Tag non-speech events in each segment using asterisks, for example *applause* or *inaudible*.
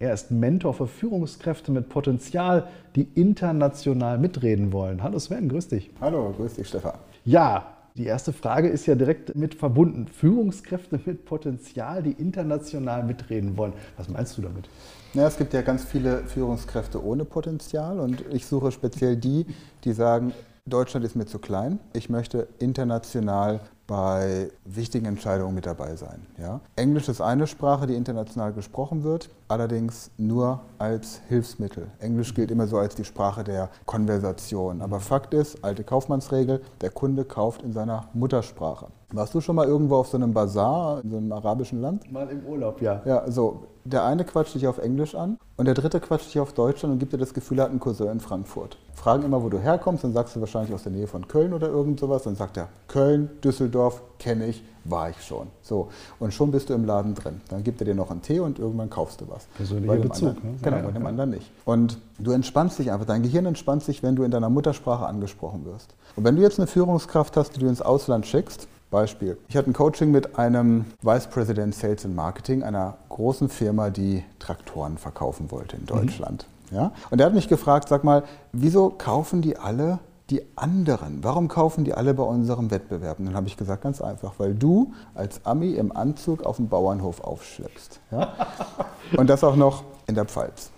Er ist Mentor für Führungskräfte mit Potenzial, die international mitreden wollen. Hallo Sven, grüß dich. Hallo, grüß dich Stefan. Ja, die erste Frage ist ja direkt mit verbunden. Führungskräfte mit Potenzial, die international mitreden wollen. Was meinst du damit? Ja, es gibt ja ganz viele Führungskräfte ohne Potenzial und ich suche speziell die, die sagen, Deutschland ist mir zu klein. Ich möchte international bei wichtigen Entscheidungen mit dabei sein. Ja? Englisch ist eine Sprache, die international gesprochen wird, allerdings nur als Hilfsmittel. Englisch gilt immer so als die Sprache der Konversation. Aber Fakt ist, alte Kaufmannsregel, der Kunde kauft in seiner Muttersprache. Warst du schon mal irgendwo auf so einem Bazar in so einem arabischen Land? Mal im Urlaub, ja. Ja, so. Der eine quatscht dich auf Englisch an und der dritte quatscht dich auf Deutsch an und gibt dir das Gefühl, er hat einen Cousin in Frankfurt. Fragen immer, wo du herkommst, dann sagst du wahrscheinlich aus der Nähe von Köln oder irgend sowas. Dann sagt er, Köln, Düsseldorf, kenne ich, war ich schon. So, und schon bist du im Laden drin. Dann gibt er dir noch einen Tee und irgendwann kaufst du was. Persönlicher Bezug. Anderen, ne? Genau, ja, bei dem ja. anderen nicht. Und du entspannst dich einfach. Dein Gehirn entspannt sich, wenn du in deiner Muttersprache angesprochen wirst. Und wenn du jetzt eine Führungskraft hast, die du ins Ausland schickst, Beispiel. Ich hatte ein Coaching mit einem Vice President Sales and Marketing einer großen Firma, die Traktoren verkaufen wollte in Deutschland. Mhm. Ja? Und er hat mich gefragt, sag mal, wieso kaufen die alle die anderen? Warum kaufen die alle bei unserem Wettbewerb? Und dann habe ich gesagt, ganz einfach, weil du als Ami im Anzug auf dem Bauernhof aufschleppst. Ja? *laughs* Und das auch noch in der Pfalz.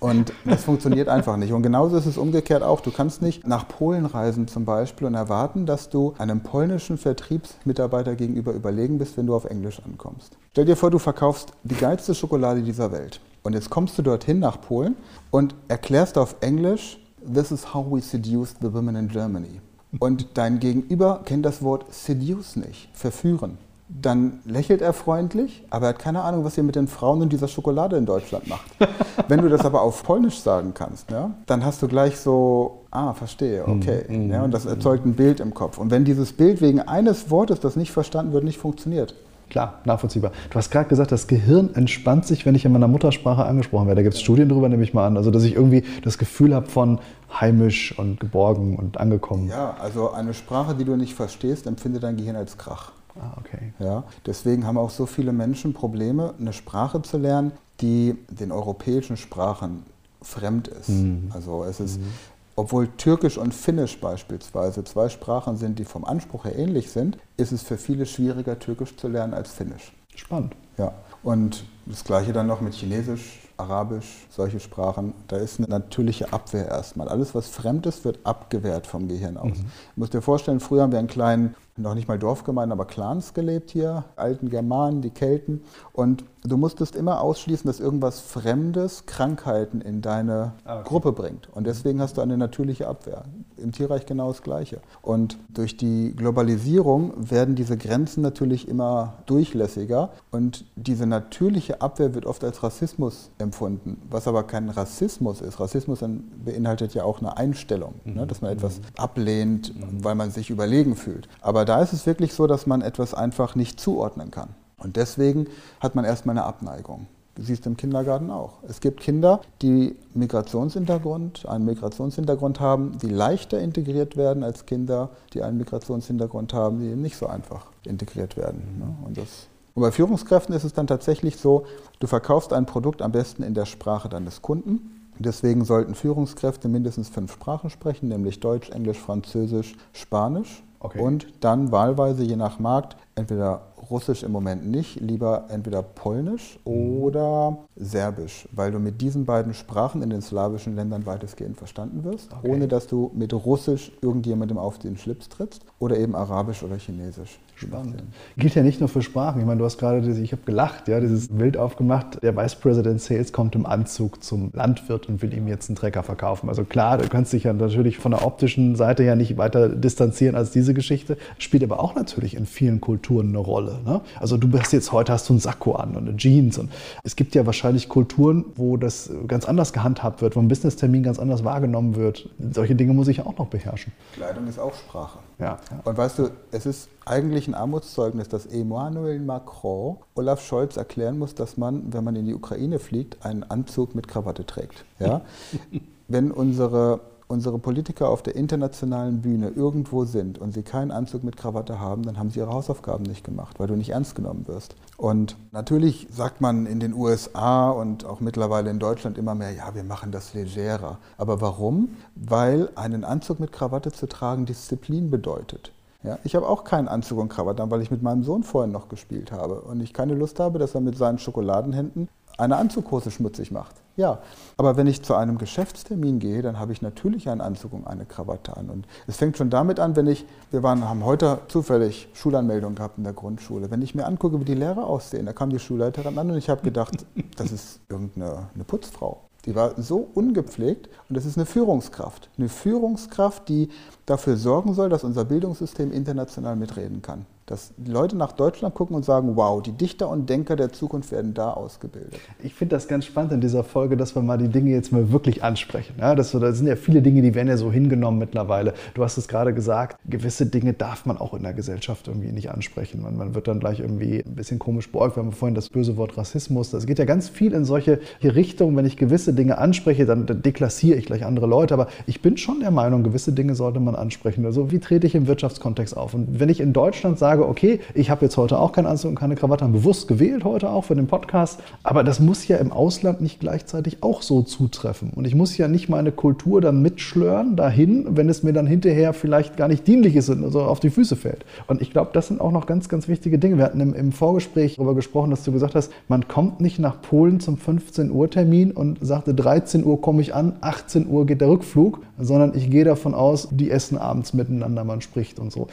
Und das funktioniert einfach nicht. Und genauso ist es umgekehrt auch. Du kannst nicht nach Polen reisen zum Beispiel und erwarten, dass du einem polnischen Vertriebsmitarbeiter gegenüber überlegen bist, wenn du auf Englisch ankommst. Stell dir vor, du verkaufst die geilste Schokolade dieser Welt. Und jetzt kommst du dorthin nach Polen und erklärst auf Englisch, This is how we seduce the women in Germany. Und dein Gegenüber kennt das Wort seduce nicht, verführen dann lächelt er freundlich, aber er hat keine Ahnung, was ihr mit den Frauen und dieser Schokolade in Deutschland macht. *laughs* Wenn du das aber auf Polnisch sagen kannst, ja, dann hast du gleich so, ah, verstehe, mhm, okay. Mm, ja, und das erzeugt ein Bild im Kopf. Und wenn dieses Bild wegen eines Wortes, das nicht verstanden wird, nicht funktioniert, Klar, nachvollziehbar. Du hast gerade gesagt, das Gehirn entspannt sich, wenn ich in meiner Muttersprache angesprochen werde. Da gibt es Studien darüber, nehme ich mal an. Also, dass ich irgendwie das Gefühl habe von heimisch und geborgen und angekommen. Ja, also eine Sprache, die du nicht verstehst, empfindet dein Gehirn als Krach. Ah, okay. Ja, deswegen haben auch so viele Menschen Probleme, eine Sprache zu lernen, die den europäischen Sprachen fremd ist. Mhm. Also es ist, mhm. obwohl Türkisch und Finnisch beispielsweise zwei Sprachen sind, die vom Anspruch her ähnlich sind, ist es für viele schwieriger, Türkisch zu lernen als Finnisch. Spannend. Ja, und das gleiche dann noch mit Chinesisch, Arabisch, solche Sprachen. Da ist eine natürliche Abwehr erstmal. Alles, was fremd ist, wird abgewehrt vom Gehirn aus. Mhm. Du musst dir vorstellen, früher haben wir einen kleinen noch nicht mal Dorfgemeinden, aber Clans gelebt hier, alten Germanen, die Kelten. Und du musstest immer ausschließen, dass irgendwas Fremdes Krankheiten in deine ah, okay. Gruppe bringt. Und deswegen hast du eine natürliche Abwehr. Im Tierreich genau das Gleiche. Und durch die Globalisierung werden diese Grenzen natürlich immer durchlässiger. Und diese natürliche Abwehr wird oft als Rassismus empfunden, was aber kein Rassismus ist. Rassismus beinhaltet ja auch eine Einstellung, ne, mhm. ne, dass man etwas mhm. ablehnt, mhm. weil man sich überlegen fühlt. Aber da ist es wirklich so, dass man etwas einfach nicht zuordnen kann. Und deswegen hat man erstmal eine Abneigung. Du siehst im Kindergarten auch. Es gibt Kinder, die Migrationshintergrund, einen Migrationshintergrund haben, die leichter integriert werden als Kinder, die einen Migrationshintergrund haben, die nicht so einfach integriert werden. Ne? Und, und bei Führungskräften ist es dann tatsächlich so, du verkaufst ein Produkt am besten in der Sprache deines Kunden. Deswegen sollten Führungskräfte mindestens fünf Sprachen sprechen, nämlich Deutsch, Englisch, Französisch, Spanisch. Okay. Und dann wahlweise je nach Markt entweder Russisch im Moment nicht, lieber entweder Polnisch mhm. oder Serbisch, weil du mit diesen beiden Sprachen in den slawischen Ländern weitestgehend verstanden wirst, okay. ohne dass du mit Russisch irgendjemandem auf den Schlips trittst oder eben Arabisch oder Chinesisch. Spannend. Gilt ja nicht nur für Sprachen. Ich meine, du hast gerade, ich habe gelacht, ja, dieses Bild aufgemacht. Der Vice President Sales kommt im Anzug zum Landwirt und will ihm jetzt einen Trecker verkaufen. Also klar, du kannst dich ja natürlich von der optischen Seite her nicht weiter distanzieren als diese Geschichte. Spielt aber auch natürlich in vielen Kulturen Kulturen eine Rolle. Ne? Also du bist jetzt heute hast du einen Sakko an und eine Jeans und es gibt ja wahrscheinlich Kulturen, wo das ganz anders gehandhabt wird, wo ein Business-Termin ganz anders wahrgenommen wird. Solche Dinge muss ich auch noch beherrschen. Kleidung ist auch Sprache. Ja, ja. Und weißt du, es ist eigentlich ein Armutszeugnis, dass Emmanuel Macron Olaf Scholz erklären muss, dass man, wenn man in die Ukraine fliegt, einen Anzug mit Krawatte trägt. Ja? *laughs* wenn unsere unsere Politiker auf der internationalen Bühne irgendwo sind und sie keinen Anzug mit Krawatte haben, dann haben sie ihre Hausaufgaben nicht gemacht, weil du nicht ernst genommen wirst. Und natürlich sagt man in den USA und auch mittlerweile in Deutschland immer mehr, ja, wir machen das legerer. Aber warum? Weil einen Anzug mit Krawatte zu tragen Disziplin bedeutet. Ja, ich habe auch keinen Anzug und Krawatte weil ich mit meinem Sohn vorhin noch gespielt habe und ich keine Lust habe, dass er mit seinen Schokoladenhänden eine Anzughose schmutzig macht. Ja, aber wenn ich zu einem Geschäftstermin gehe, dann habe ich natürlich einen Anzug und eine Krawatte an. Und es fängt schon damit an, wenn ich, wir waren, haben heute zufällig Schulanmeldung gehabt in der Grundschule. Wenn ich mir angucke, wie die Lehrer aussehen, da kam die Schulleiterin an und ich habe gedacht, *laughs* das ist irgendeine eine Putzfrau. Die war so ungepflegt und das ist eine Führungskraft. Eine Führungskraft, die dafür sorgen soll, dass unser Bildungssystem international mitreden kann dass Leute nach Deutschland gucken und sagen, wow, die Dichter und Denker der Zukunft werden da ausgebildet. Ich finde das ganz spannend in dieser Folge, dass wir mal die Dinge jetzt mal wirklich ansprechen. Ja, das, das sind ja viele Dinge, die werden ja so hingenommen mittlerweile. Du hast es gerade gesagt, gewisse Dinge darf man auch in der Gesellschaft irgendwie nicht ansprechen. Man, man wird dann gleich irgendwie ein bisschen komisch beäugt. Wir haben vorhin das böse Wort Rassismus. Das geht ja ganz viel in solche Richtungen. Wenn ich gewisse Dinge anspreche, dann, deklassiere ich gleich andere Leute. Aber ich bin schon der Meinung, gewisse Dinge sollte man ansprechen. Also wie trete ich im Wirtschaftskontext auf? Und wenn ich in Deutschland sage, sage, okay, ich habe jetzt heute auch keinen Anzug und keine Krawatte, haben bewusst gewählt heute auch für den Podcast, aber das muss ja im Ausland nicht gleichzeitig auch so zutreffen. Und ich muss ja nicht meine Kultur dann mitschlören dahin, wenn es mir dann hinterher vielleicht gar nicht dienlich ist und so auf die Füße fällt. Und ich glaube, das sind auch noch ganz, ganz wichtige Dinge. Wir hatten im, im Vorgespräch darüber gesprochen, dass du gesagt hast, man kommt nicht nach Polen zum 15 Uhr Termin und sagte, 13 Uhr komme ich an, 18 Uhr geht der Rückflug, sondern ich gehe davon aus, die essen abends miteinander, man spricht und so.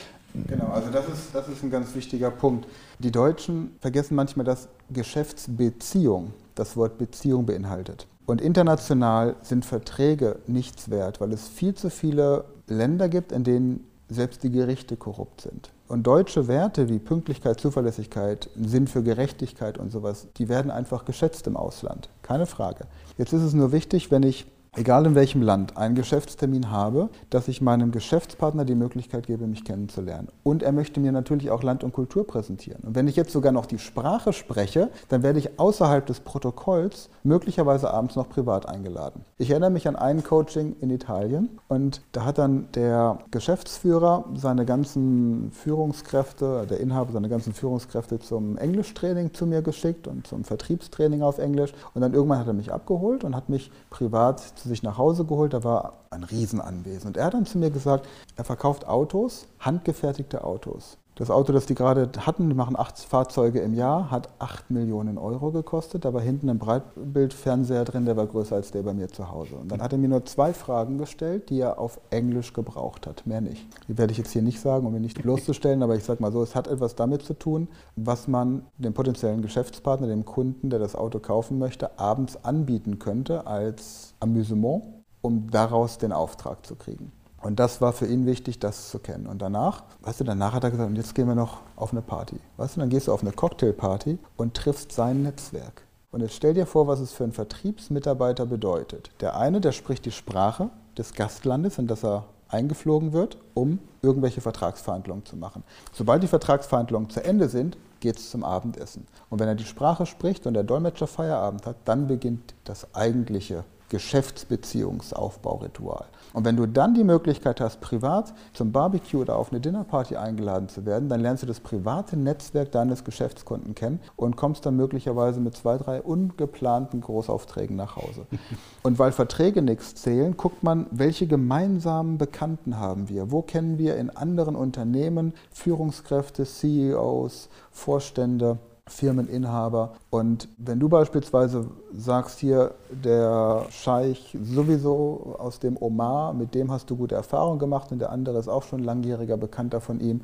Genau, also das ist, das ist ein ganz wichtiger Punkt. Die Deutschen vergessen manchmal, dass Geschäftsbeziehung das Wort Beziehung beinhaltet. Und international sind Verträge nichts wert, weil es viel zu viele Länder gibt, in denen selbst die Gerichte korrupt sind. Und deutsche Werte wie Pünktlichkeit, Zuverlässigkeit, Sinn für Gerechtigkeit und sowas, die werden einfach geschätzt im Ausland. Keine Frage. Jetzt ist es nur wichtig, wenn ich egal in welchem Land, einen Geschäftstermin habe, dass ich meinem Geschäftspartner die Möglichkeit gebe, mich kennenzulernen. Und er möchte mir natürlich auch Land und Kultur präsentieren. Und wenn ich jetzt sogar noch die Sprache spreche, dann werde ich außerhalb des Protokolls möglicherweise abends noch privat eingeladen. Ich erinnere mich an ein Coaching in Italien und da hat dann der Geschäftsführer seine ganzen Führungskräfte, der Inhaber seine ganzen Führungskräfte zum Englischtraining zu mir geschickt und zum Vertriebstraining auf Englisch. Und dann irgendwann hat er mich abgeholt und hat mich privat zu sich nach Hause geholt. Da war ein Riesenanwesen. Und er hat dann zu mir gesagt, er verkauft Autos, handgefertigte Autos. Das Auto, das die gerade hatten, die machen acht Fahrzeuge im Jahr, hat acht Millionen Euro gekostet. Da war hinten ein Breitbildfernseher drin, der war größer als der bei mir zu Hause. Und dann hat er mir nur zwei Fragen gestellt, die er auf Englisch gebraucht hat, mehr nicht. Die werde ich jetzt hier nicht sagen, um ihn nicht bloßzustellen, aber ich sage mal so, es hat etwas damit zu tun, was man dem potenziellen Geschäftspartner, dem Kunden, der das Auto kaufen möchte, abends anbieten könnte als Amüsement, um daraus den Auftrag zu kriegen. Und das war für ihn wichtig, das zu kennen. Und danach, weißt du, danach hat er gesagt, und jetzt gehen wir noch auf eine Party. Weißt du, dann gehst du auf eine Cocktailparty und triffst sein Netzwerk. Und jetzt stell dir vor, was es für einen Vertriebsmitarbeiter bedeutet. Der eine, der spricht die Sprache des Gastlandes, in das er eingeflogen wird, um irgendwelche Vertragsverhandlungen zu machen. Sobald die Vertragsverhandlungen zu Ende sind, geht es zum Abendessen. Und wenn er die Sprache spricht und der Dolmetscher Feierabend hat, dann beginnt das eigentliche Geschäftsbeziehungsaufbauritual. Und wenn du dann die Möglichkeit hast, privat zum Barbecue oder auf eine Dinnerparty eingeladen zu werden, dann lernst du das private Netzwerk deines Geschäftskunden kennen und kommst dann möglicherweise mit zwei, drei ungeplanten Großaufträgen nach Hause. *laughs* Und weil Verträge nichts zählen, guckt man, welche gemeinsamen Bekannten haben wir? Wo kennen wir in anderen Unternehmen Führungskräfte, CEOs, Vorstände? Firmeninhaber. Und wenn du beispielsweise sagst, hier der Scheich sowieso aus dem Omar, mit dem hast du gute Erfahrungen gemacht und der andere ist auch schon langjähriger Bekannter von ihm,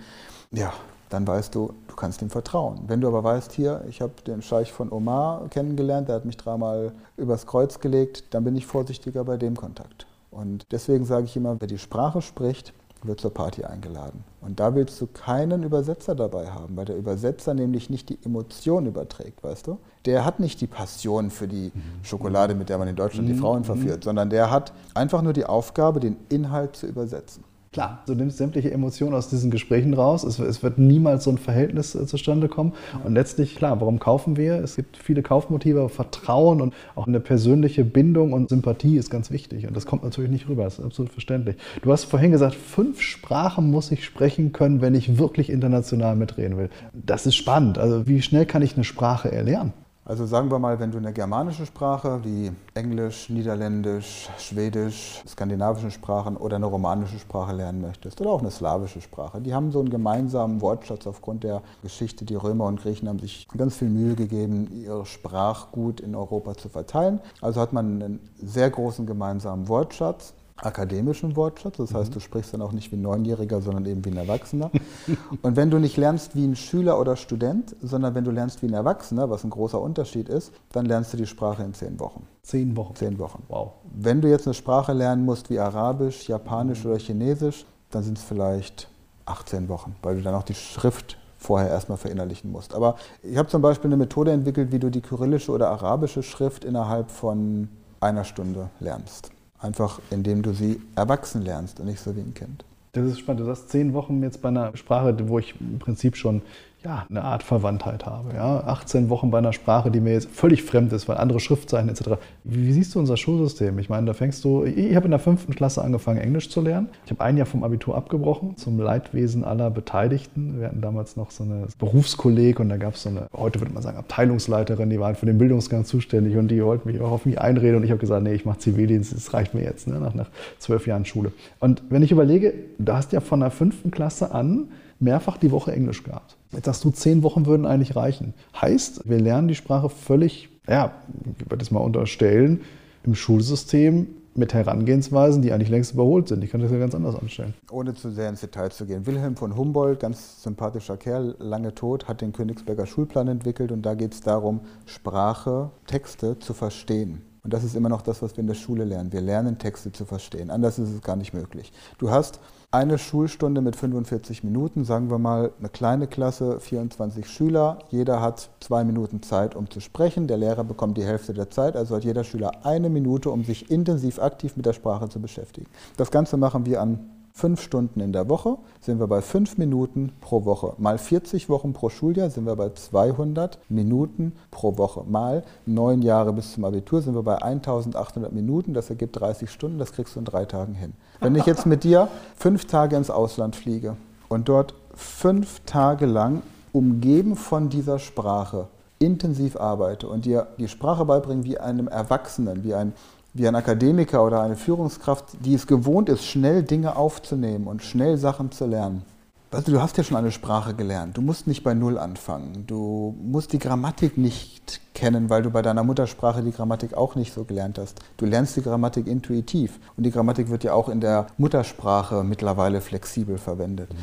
ja, dann weißt du, du kannst ihm vertrauen. Wenn du aber weißt, hier, ich habe den Scheich von Omar kennengelernt, der hat mich dreimal übers Kreuz gelegt, dann bin ich vorsichtiger bei dem Kontakt. Und deswegen sage ich immer, wer die Sprache spricht, wird zur Party eingeladen. Und da willst du keinen Übersetzer dabei haben, weil der Übersetzer nämlich nicht die Emotion überträgt, weißt du? Der hat nicht die Passion für die Schokolade, mit der man in Deutschland die Frauen verführt, sondern der hat einfach nur die Aufgabe, den Inhalt zu übersetzen. Klar, du nimmst sämtliche Emotionen aus diesen Gesprächen raus. Es, es wird niemals so ein Verhältnis äh, zustande kommen. Und letztlich, klar, warum kaufen wir? Es gibt viele Kaufmotive, Vertrauen und auch eine persönliche Bindung und Sympathie ist ganz wichtig. Und das kommt natürlich nicht rüber, das ist absolut verständlich. Du hast vorhin gesagt, fünf Sprachen muss ich sprechen können, wenn ich wirklich international mitreden will. Das ist spannend. Also wie schnell kann ich eine Sprache erlernen? Also sagen wir mal, wenn du eine germanische Sprache wie Englisch, Niederländisch, Schwedisch, skandinavische Sprachen oder eine romanische Sprache lernen möchtest oder auch eine slawische Sprache, die haben so einen gemeinsamen Wortschatz aufgrund der Geschichte. Die Römer und Griechen haben sich ganz viel Mühe gegeben, ihr Sprachgut in Europa zu verteilen. Also hat man einen sehr großen gemeinsamen Wortschatz akademischen Wortschatz. Das heißt, du sprichst dann auch nicht wie ein Neunjähriger, sondern eben wie ein Erwachsener. *laughs* Und wenn du nicht lernst wie ein Schüler oder Student, sondern wenn du lernst wie ein Erwachsener, was ein großer Unterschied ist, dann lernst du die Sprache in zehn Wochen. Zehn Wochen? Zehn Wochen. Wow. Wenn du jetzt eine Sprache lernen musst wie Arabisch, Japanisch oder Chinesisch, dann sind es vielleicht 18 Wochen, weil du dann auch die Schrift vorher erstmal verinnerlichen musst. Aber ich habe zum Beispiel eine Methode entwickelt, wie du die kyrillische oder arabische Schrift innerhalb von einer Stunde lernst. Einfach indem du sie erwachsen lernst und nicht so wie ein Kind. Das ist spannend. Du hast zehn Wochen jetzt bei einer Sprache, wo ich im Prinzip schon ja, eine Art Verwandtheit habe. Ja? 18 Wochen bei einer Sprache, die mir jetzt völlig fremd ist, weil andere Schriftzeichen etc. Wie, wie siehst du unser Schulsystem? Ich meine, da fängst du, ich, ich habe in der fünften Klasse angefangen, Englisch zu lernen. Ich habe ein Jahr vom Abitur abgebrochen, zum Leidwesen aller Beteiligten. Wir hatten damals noch so eine Berufskolleg und da gab es so eine, heute würde man sagen, Abteilungsleiterin, die war für den Bildungsgang zuständig und die wollte mich auch auf mich einreden und ich habe gesagt, nee, ich mache Zivildienst, das reicht mir jetzt, ne? nach, nach zwölf Jahren Schule. Und wenn ich überlege, du hast ja von der fünften Klasse an mehrfach die Woche Englisch gehabt. Jetzt sagst du, zehn Wochen würden eigentlich reichen. Heißt, wir lernen die Sprache völlig, ja, ich würde das mal unterstellen, im Schulsystem mit Herangehensweisen, die eigentlich längst überholt sind. Ich kann das ja ganz anders anstellen. Ohne zu sehr ins Detail zu gehen. Wilhelm von Humboldt, ganz sympathischer Kerl, lange tot, hat den Königsberger Schulplan entwickelt und da geht es darum, Sprache, Texte zu verstehen. Und das ist immer noch das, was wir in der Schule lernen. Wir lernen Texte zu verstehen. Anders ist es gar nicht möglich. Du hast eine Schulstunde mit 45 Minuten, sagen wir mal eine kleine Klasse, 24 Schüler. Jeder hat zwei Minuten Zeit, um zu sprechen. Der Lehrer bekommt die Hälfte der Zeit, also hat jeder Schüler eine Minute, um sich intensiv aktiv mit der Sprache zu beschäftigen. Das Ganze machen wir an fünf Stunden in der Woche, sind wir bei fünf Minuten pro Woche. Mal 40 Wochen pro Schuljahr sind wir bei 200 Minuten pro Woche. Mal neun Jahre bis zum Abitur sind wir bei 1800 Minuten. Das ergibt 30 Stunden. Das kriegst du in drei Tagen hin. Wenn ich jetzt mit dir fünf Tage ins Ausland fliege und dort fünf Tage lang umgeben von dieser Sprache intensiv arbeite und dir die Sprache beibringe wie einem Erwachsenen, wie ein wie ein Akademiker oder eine Führungskraft, die es gewohnt ist, schnell Dinge aufzunehmen und schnell Sachen zu lernen. Du, du hast ja schon eine Sprache gelernt. Du musst nicht bei Null anfangen. Du musst die Grammatik nicht kennen, weil du bei deiner Muttersprache die Grammatik auch nicht so gelernt hast. Du lernst die Grammatik intuitiv. Und die Grammatik wird ja auch in der Muttersprache mittlerweile flexibel verwendet. Mhm.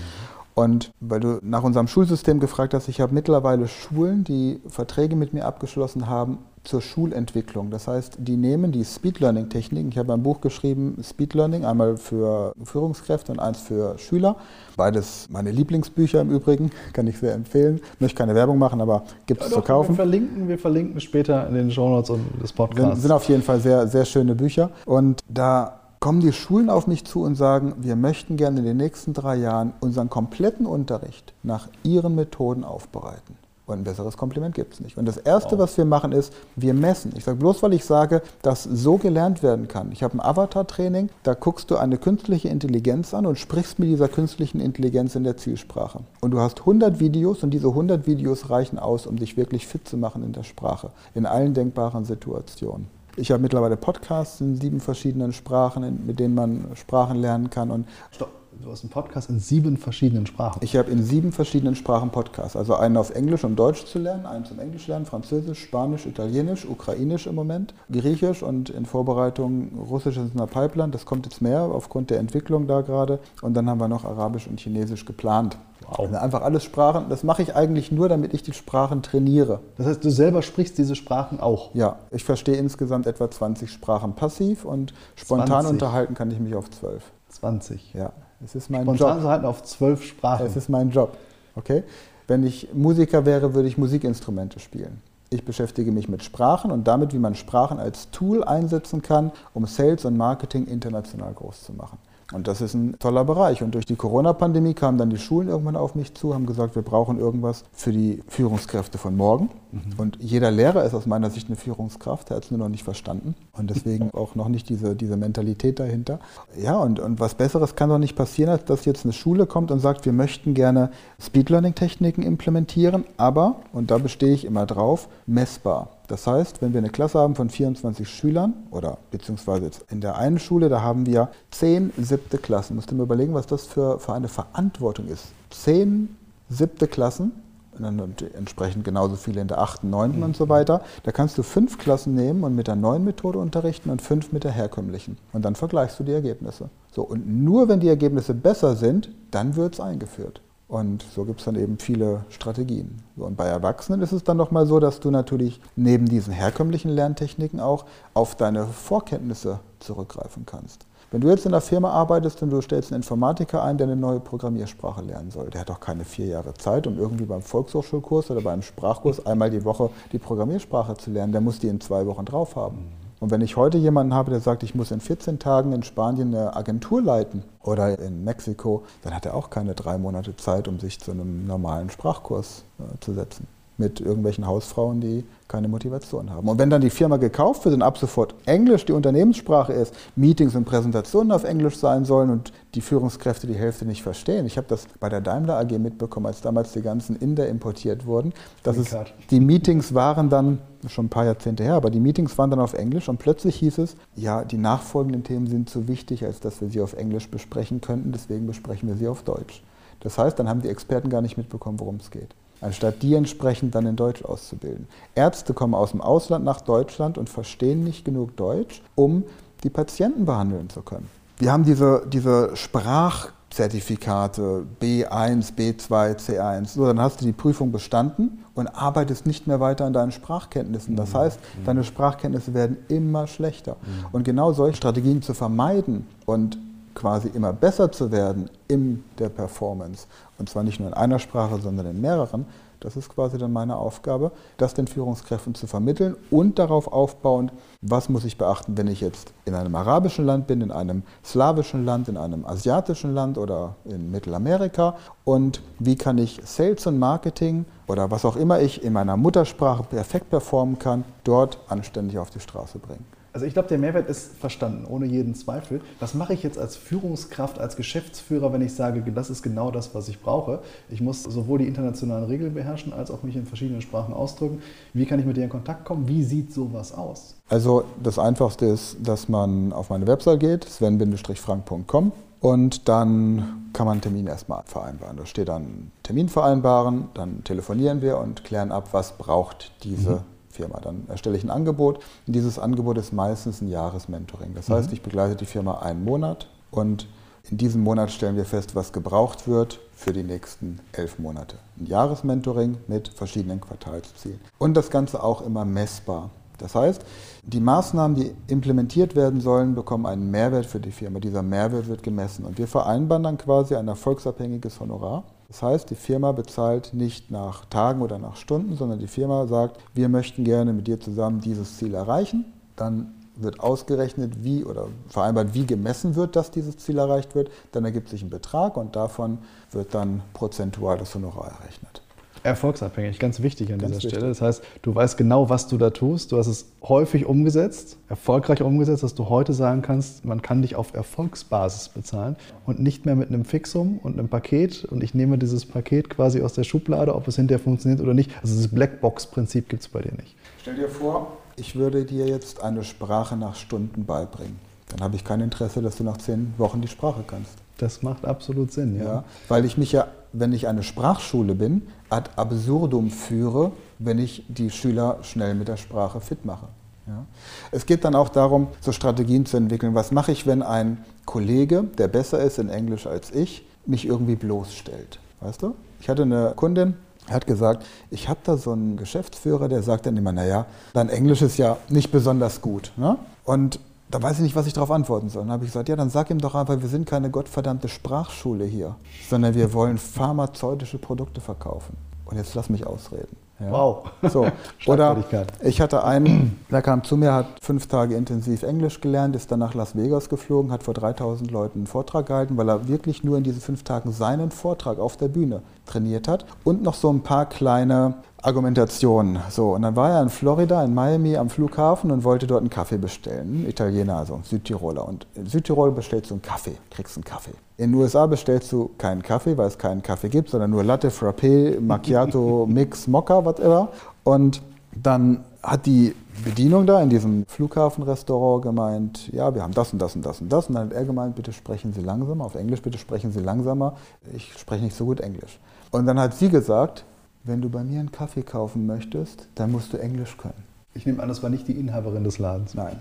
Und weil du nach unserem Schulsystem gefragt hast, ich habe mittlerweile Schulen, die Verträge mit mir abgeschlossen haben zur Schulentwicklung. Das heißt, die nehmen die Speed Learning Techniken. Ich habe ein Buch geschrieben, Speed Learning, einmal für Führungskräfte und eins für Schüler. Beides meine Lieblingsbücher im Übrigen, *laughs* kann ich sehr empfehlen. Ich möchte keine Werbung machen, aber gibt es ja, zu kaufen. Wir verlinken, wir verlinken später in den Show Notes und des Podcasts. Sind, sind auf jeden Fall sehr, sehr schöne Bücher. Und da kommen die Schulen auf mich zu und sagen, wir möchten gerne in den nächsten drei Jahren unseren kompletten Unterricht nach ihren Methoden aufbereiten. Und ein besseres Kompliment gibt es nicht. Und das Erste, wow. was wir machen, ist, wir messen. Ich sage bloß, weil ich sage, dass so gelernt werden kann. Ich habe ein Avatar-Training, da guckst du eine künstliche Intelligenz an und sprichst mit dieser künstlichen Intelligenz in der Zielsprache. Und du hast 100 Videos und diese 100 Videos reichen aus, um dich wirklich fit zu machen in der Sprache, in allen denkbaren Situationen. Ich habe mittlerweile Podcasts in sieben verschiedenen Sprachen, mit denen man Sprachen lernen kann. Und Stopp. Du hast einen Podcast in sieben verschiedenen Sprachen. Ich habe in sieben verschiedenen Sprachen Podcasts. Also einen auf Englisch, um Deutsch zu lernen, einen zum Englisch lernen, Französisch, Spanisch, Italienisch, Ukrainisch im Moment, Griechisch und in Vorbereitung Russisch ist in der Pipeline. Das kommt jetzt mehr aufgrund der Entwicklung da gerade. Und dann haben wir noch Arabisch und Chinesisch geplant. Wow. Also einfach alles Sprachen. Das mache ich eigentlich nur, damit ich die Sprachen trainiere. Das heißt, du selber sprichst diese Sprachen auch? Ja, ich verstehe insgesamt etwa 20 Sprachen passiv und spontan 20. unterhalten kann ich mich auf zwölf. 20. Ja, es ist mein Spontan Job. zu halten auf zwölf Sprachen. Es ist mein Job. Okay? Wenn ich Musiker wäre, würde ich Musikinstrumente spielen. Ich beschäftige mich mit Sprachen und damit, wie man Sprachen als Tool einsetzen kann, um Sales und Marketing international groß zu machen. Und das ist ein toller Bereich. Und durch die Corona-Pandemie kamen dann die Schulen irgendwann auf mich zu, haben gesagt, wir brauchen irgendwas für die Führungskräfte von morgen. Mhm. Und jeder Lehrer ist aus meiner Sicht eine Führungskraft, er hat es nur noch nicht verstanden. Und deswegen *laughs* auch noch nicht diese, diese Mentalität dahinter. Ja, und, und was Besseres kann doch nicht passieren, als dass jetzt eine Schule kommt und sagt, wir möchten gerne Speed-Learning-Techniken implementieren, aber, und da bestehe ich immer drauf, messbar. Das heißt, wenn wir eine Klasse haben von 24 Schülern oder beziehungsweise in der einen Schule, da haben wir zehn siebte Klassen. Musst du mir überlegen, was das für, für eine Verantwortung ist. Zehn siebte Klassen und dann entsprechend genauso viele in der achten, neunten und so weiter. Da kannst du fünf Klassen nehmen und mit der neuen Methode unterrichten und fünf mit der herkömmlichen. Und dann vergleichst du die Ergebnisse. So, und nur wenn die Ergebnisse besser sind, dann wird es eingeführt. Und so gibt es dann eben viele Strategien. Und bei Erwachsenen ist es dann nochmal so, dass du natürlich neben diesen herkömmlichen Lerntechniken auch auf deine Vorkenntnisse zurückgreifen kannst. Wenn du jetzt in einer Firma arbeitest und du stellst einen Informatiker ein, der eine neue Programmiersprache lernen soll, der hat doch keine vier Jahre Zeit, um irgendwie beim Volkshochschulkurs oder beim Sprachkurs einmal die Woche die Programmiersprache zu lernen. Der muss die in zwei Wochen drauf haben. Und wenn ich heute jemanden habe, der sagt, ich muss in 14 Tagen in Spanien eine Agentur leiten oder in Mexiko, dann hat er auch keine drei Monate Zeit, um sich zu einem normalen Sprachkurs äh, zu setzen mit irgendwelchen Hausfrauen, die keine Motivation haben. Und wenn dann die Firma gekauft wird und ab sofort Englisch die Unternehmenssprache ist, Meetings und Präsentationen auf Englisch sein sollen und die Führungskräfte die Hälfte nicht verstehen. Ich habe das bei der Daimler AG mitbekommen, als damals die ganzen Inder importiert wurden, dass es, die Meetings waren dann schon ein paar Jahrzehnte her, aber die Meetings waren dann auf Englisch und plötzlich hieß es, ja, die nachfolgenden Themen sind zu wichtig, als dass wir sie auf Englisch besprechen könnten, deswegen besprechen wir sie auf Deutsch. Das heißt, dann haben die Experten gar nicht mitbekommen, worum es geht anstatt die entsprechend dann in Deutsch auszubilden. Ärzte kommen aus dem Ausland nach Deutschland und verstehen nicht genug Deutsch, um die Patienten behandeln zu können. Wir haben diese, diese Sprachzertifikate B1, B2, C1. So, dann hast du die Prüfung bestanden und arbeitest nicht mehr weiter an deinen Sprachkenntnissen. Das mhm. heißt, deine Sprachkenntnisse werden immer schlechter. Mhm. Und genau solche Strategien zu vermeiden und quasi immer besser zu werden in der Performance. Und zwar nicht nur in einer Sprache, sondern in mehreren. Das ist quasi dann meine Aufgabe, das den Führungskräften zu vermitteln und darauf aufbauend, was muss ich beachten, wenn ich jetzt in einem arabischen Land bin, in einem slawischen Land, in einem asiatischen Land oder in Mittelamerika und wie kann ich Sales und Marketing oder was auch immer ich in meiner Muttersprache perfekt performen kann, dort anständig auf die Straße bringen. Also ich glaube, der Mehrwert ist verstanden, ohne jeden Zweifel. Was mache ich jetzt als Führungskraft, als Geschäftsführer, wenn ich sage, das ist genau das, was ich brauche? Ich muss sowohl die internationalen Regeln beherrschen, als auch mich in verschiedenen Sprachen ausdrücken. Wie kann ich mit dir in Kontakt kommen? Wie sieht sowas aus? Also das Einfachste ist, dass man auf meine Website geht, sven-frank.com und dann kann man einen Termin erstmal vereinbaren. Da steht dann Termin vereinbaren, dann telefonieren wir und klären ab, was braucht diese mhm. Firma. Dann erstelle ich ein Angebot. Und dieses Angebot ist meistens ein Jahresmentoring. Das heißt, mhm. ich begleite die Firma einen Monat und in diesem Monat stellen wir fest, was gebraucht wird für die nächsten elf Monate. Ein Jahresmentoring mit verschiedenen Quartalszielen. Und das Ganze auch immer messbar. Das heißt, die Maßnahmen, die implementiert werden sollen, bekommen einen Mehrwert für die Firma. Dieser Mehrwert wird gemessen. Und wir vereinbaren dann quasi ein erfolgsabhängiges Honorar. Das heißt, die Firma bezahlt nicht nach Tagen oder nach Stunden, sondern die Firma sagt, wir möchten gerne mit dir zusammen dieses Ziel erreichen. Dann wird ausgerechnet, wie oder vereinbart, wie gemessen wird, dass dieses Ziel erreicht wird. Dann ergibt sich ein Betrag und davon wird dann prozentual das Honorar errechnet. Erfolgsabhängig, ganz wichtig an ganz dieser wichtig. Stelle. Das heißt, du weißt genau, was du da tust. Du hast es häufig umgesetzt, erfolgreich umgesetzt, dass du heute sagen kannst, man kann dich auf Erfolgsbasis bezahlen und nicht mehr mit einem Fixum und einem Paket. Und ich nehme dieses Paket quasi aus der Schublade, ob es hinterher funktioniert oder nicht. Also das Blackbox-Prinzip gibt es bei dir nicht. Stell dir vor, ich würde dir jetzt eine Sprache nach Stunden beibringen. Dann habe ich kein Interesse, dass du nach zehn Wochen die Sprache kannst. Das macht absolut Sinn, ja. ja. Weil ich mich ja, wenn ich eine Sprachschule bin, ad absurdum führe, wenn ich die Schüler schnell mit der Sprache fit mache. Ja. Es geht dann auch darum, so Strategien zu entwickeln. Was mache ich, wenn ein Kollege, der besser ist in Englisch als ich, mich irgendwie bloßstellt? Weißt du? Ich hatte eine Kundin, hat gesagt, ich habe da so einen Geschäftsführer, der sagt dann immer, naja, dein Englisch ist ja nicht besonders gut. Ne? Und da weiß ich nicht, was ich darauf antworten soll. Dann habe ich gesagt, ja, dann sag ihm doch einfach, wir sind keine gottverdammte Sprachschule hier, sondern wir wollen pharmazeutische Produkte verkaufen. Und jetzt lass mich ausreden. Ja. Wow. So. *laughs* Oder ich hatte einen, der kam zu mir, hat fünf Tage intensiv Englisch gelernt, ist dann nach Las Vegas geflogen, hat vor 3000 Leuten einen Vortrag gehalten, weil er wirklich nur in diesen fünf Tagen seinen Vortrag auf der Bühne trainiert hat und noch so ein paar kleine Argumentationen. So, und dann war er in Florida, in Miami am Flughafen und wollte dort einen Kaffee bestellen. Ein Italiener, also Südtiroler. Und in Südtirol bestellst du einen Kaffee, kriegst einen Kaffee. In den USA bestellst du keinen Kaffee, weil es keinen Kaffee gibt, sondern nur Latte, Frappé, Macchiato, *laughs* Mix, Mokka, whatever. Und dann hat die Bedienung da in diesem Flughafenrestaurant gemeint, ja, wir haben das und das und das und das. Und dann hat er gemeint, bitte sprechen Sie langsamer, auf Englisch, bitte sprechen Sie langsamer. Ich spreche nicht so gut Englisch. Und dann hat sie gesagt, wenn du bei mir einen Kaffee kaufen möchtest, dann musst du Englisch können. Ich nehme an, das war nicht die Inhaberin des Ladens. Nein.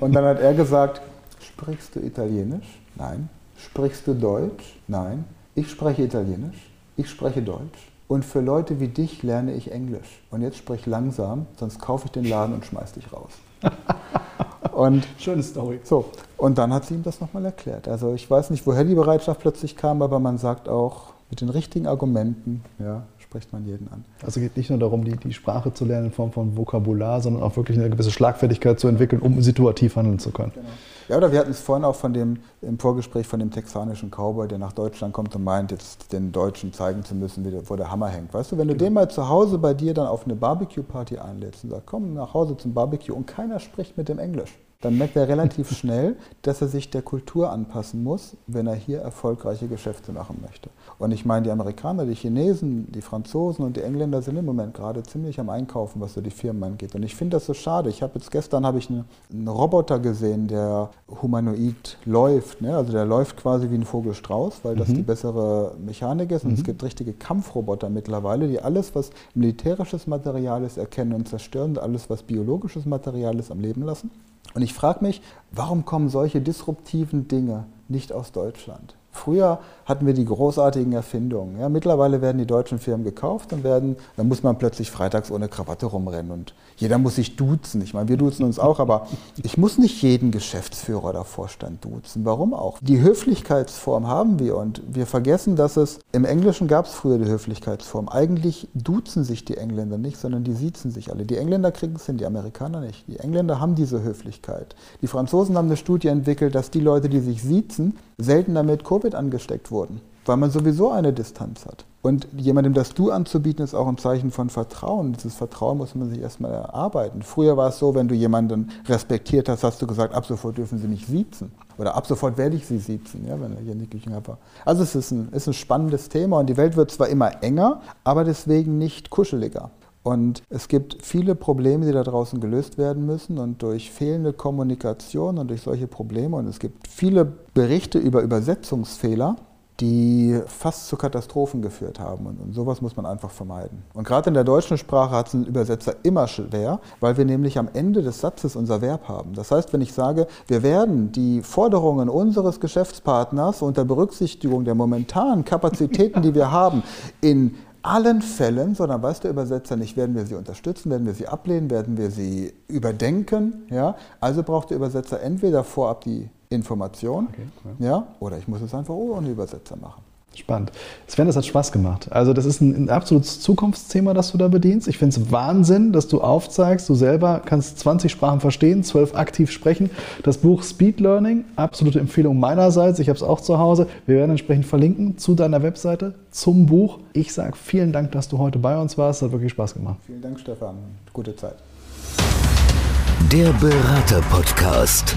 Und dann hat er gesagt, sprichst du Italienisch? Nein. Sprichst du Deutsch? Nein. Ich spreche Italienisch. Ich spreche Deutsch. Und für Leute wie dich lerne ich Englisch. Und jetzt sprich langsam, sonst kaufe ich den Laden und schmeiß dich raus. *laughs* Und, Schöne Story. So, und dann hat sie ihm das nochmal erklärt. Also ich weiß nicht, woher die Bereitschaft plötzlich kam, aber man sagt auch, mit den richtigen Argumenten ja, spricht man jeden an. Also es geht nicht nur darum, die, die Sprache zu lernen in Form von Vokabular, sondern auch wirklich eine gewisse Schlagfertigkeit zu entwickeln, um situativ handeln zu können. Genau. Ja, oder wir hatten es vorhin auch von dem, im Vorgespräch von dem texanischen Cowboy, der nach Deutschland kommt und meint, jetzt den Deutschen zeigen zu müssen, wie der, wo der Hammer hängt. Weißt du, wenn du genau. den mal zu Hause bei dir dann auf eine Barbecue-Party einlädst und sagst, komm nach Hause zum Barbecue und keiner spricht mit dem Englisch, dann merkt er relativ *laughs* schnell, dass er sich der Kultur anpassen muss, wenn er hier erfolgreiche Geschäfte machen möchte. Und ich meine, die Amerikaner, die Chinesen, die Franzosen und die Engländer sind im Moment gerade ziemlich am Einkaufen, was so die Firmen angeht. Und ich finde das so schade. Ich habe jetzt gestern habe ich einen, einen, Roboter gesehen, der humanoid läuft. Ne? Also der läuft quasi wie ein Vogelstrauß, weil das mhm. die bessere Mechanik ist. Und mhm. es gibt richtige Kampfroboter mittlerweile, die alles, was militärisches Material ist, erkennen und zerstören und alles, was biologisches Material ist, am Leben lassen. Und ich frage mich, warum kommen solche disruptiven Dinge nicht aus Deutschland? Früher hatten wir die großartigen Erfindungen. Ja, mittlerweile werden die deutschen Firmen gekauft und werden, dann muss man plötzlich freitags ohne Krawatte rumrennen und jeder muss sich duzen. Ich meine, wir duzen uns auch, aber ich muss nicht jeden Geschäftsführer oder Vorstand duzen. Warum auch? Die Höflichkeitsform haben wir und wir vergessen, dass es im Englischen gab es früher die Höflichkeitsform. Eigentlich duzen sich die Engländer nicht, sondern die siezen sich alle. Die Engländer kriegen es hin, die Amerikaner nicht. Die Engländer haben diese Höflichkeit. Die Franzosen haben eine Studie entwickelt, dass die Leute, die sich siezen, seltener mit Covid angesteckt wurden, weil man sowieso eine Distanz hat. Und jemandem das Du anzubieten, ist auch ein Zeichen von Vertrauen. Dieses Vertrauen muss man sich erstmal erarbeiten. Früher war es so, wenn du jemanden respektiert hast, hast du gesagt, ab sofort dürfen sie mich siezen. Oder ab sofort werde ich sie siezen, ja, wenn er hier nicht war. Also es ist ein, ist ein spannendes Thema und die Welt wird zwar immer enger, aber deswegen nicht kuscheliger. Und es gibt viele Probleme, die da draußen gelöst werden müssen. Und durch fehlende Kommunikation und durch solche Probleme, und es gibt viele Berichte über Übersetzungsfehler, die fast zu Katastrophen geführt haben. Und, und, sowas muss man einfach vermeiden. Und gerade in der deutschen Sprache hat es ein Übersetzer immer schwer, weil wir nämlich am Ende des Satzes unser Verb haben. Das heißt, wenn ich sage, wir werden die Forderungen unseres Geschäftspartners unter Berücksichtigung der momentanen Kapazitäten, die wir haben, in allen Fällen, sondern weiß der Übersetzer nicht, werden wir sie unterstützen, werden wir sie ablehnen, werden wir sie überdenken. Ja? Also braucht der Übersetzer entweder vorab die Information, okay, cool. ja, oder ich muss es einfach ohne Übersetzer machen. Spannend. Sven, das hat Spaß gemacht. Also das ist ein, ein absolutes Zukunftsthema, das du da bedienst. Ich finde es Wahnsinn, dass du aufzeigst, du selber kannst 20 Sprachen verstehen, 12 aktiv sprechen. Das Buch Speed Learning, absolute Empfehlung meinerseits. Ich habe es auch zu Hause. Wir werden entsprechend verlinken zu deiner Webseite, zum Buch. Ich sage vielen Dank, dass du heute bei uns warst. Es hat wirklich Spaß gemacht. Vielen Dank, Stefan. Gute Zeit. Der Berater Podcast.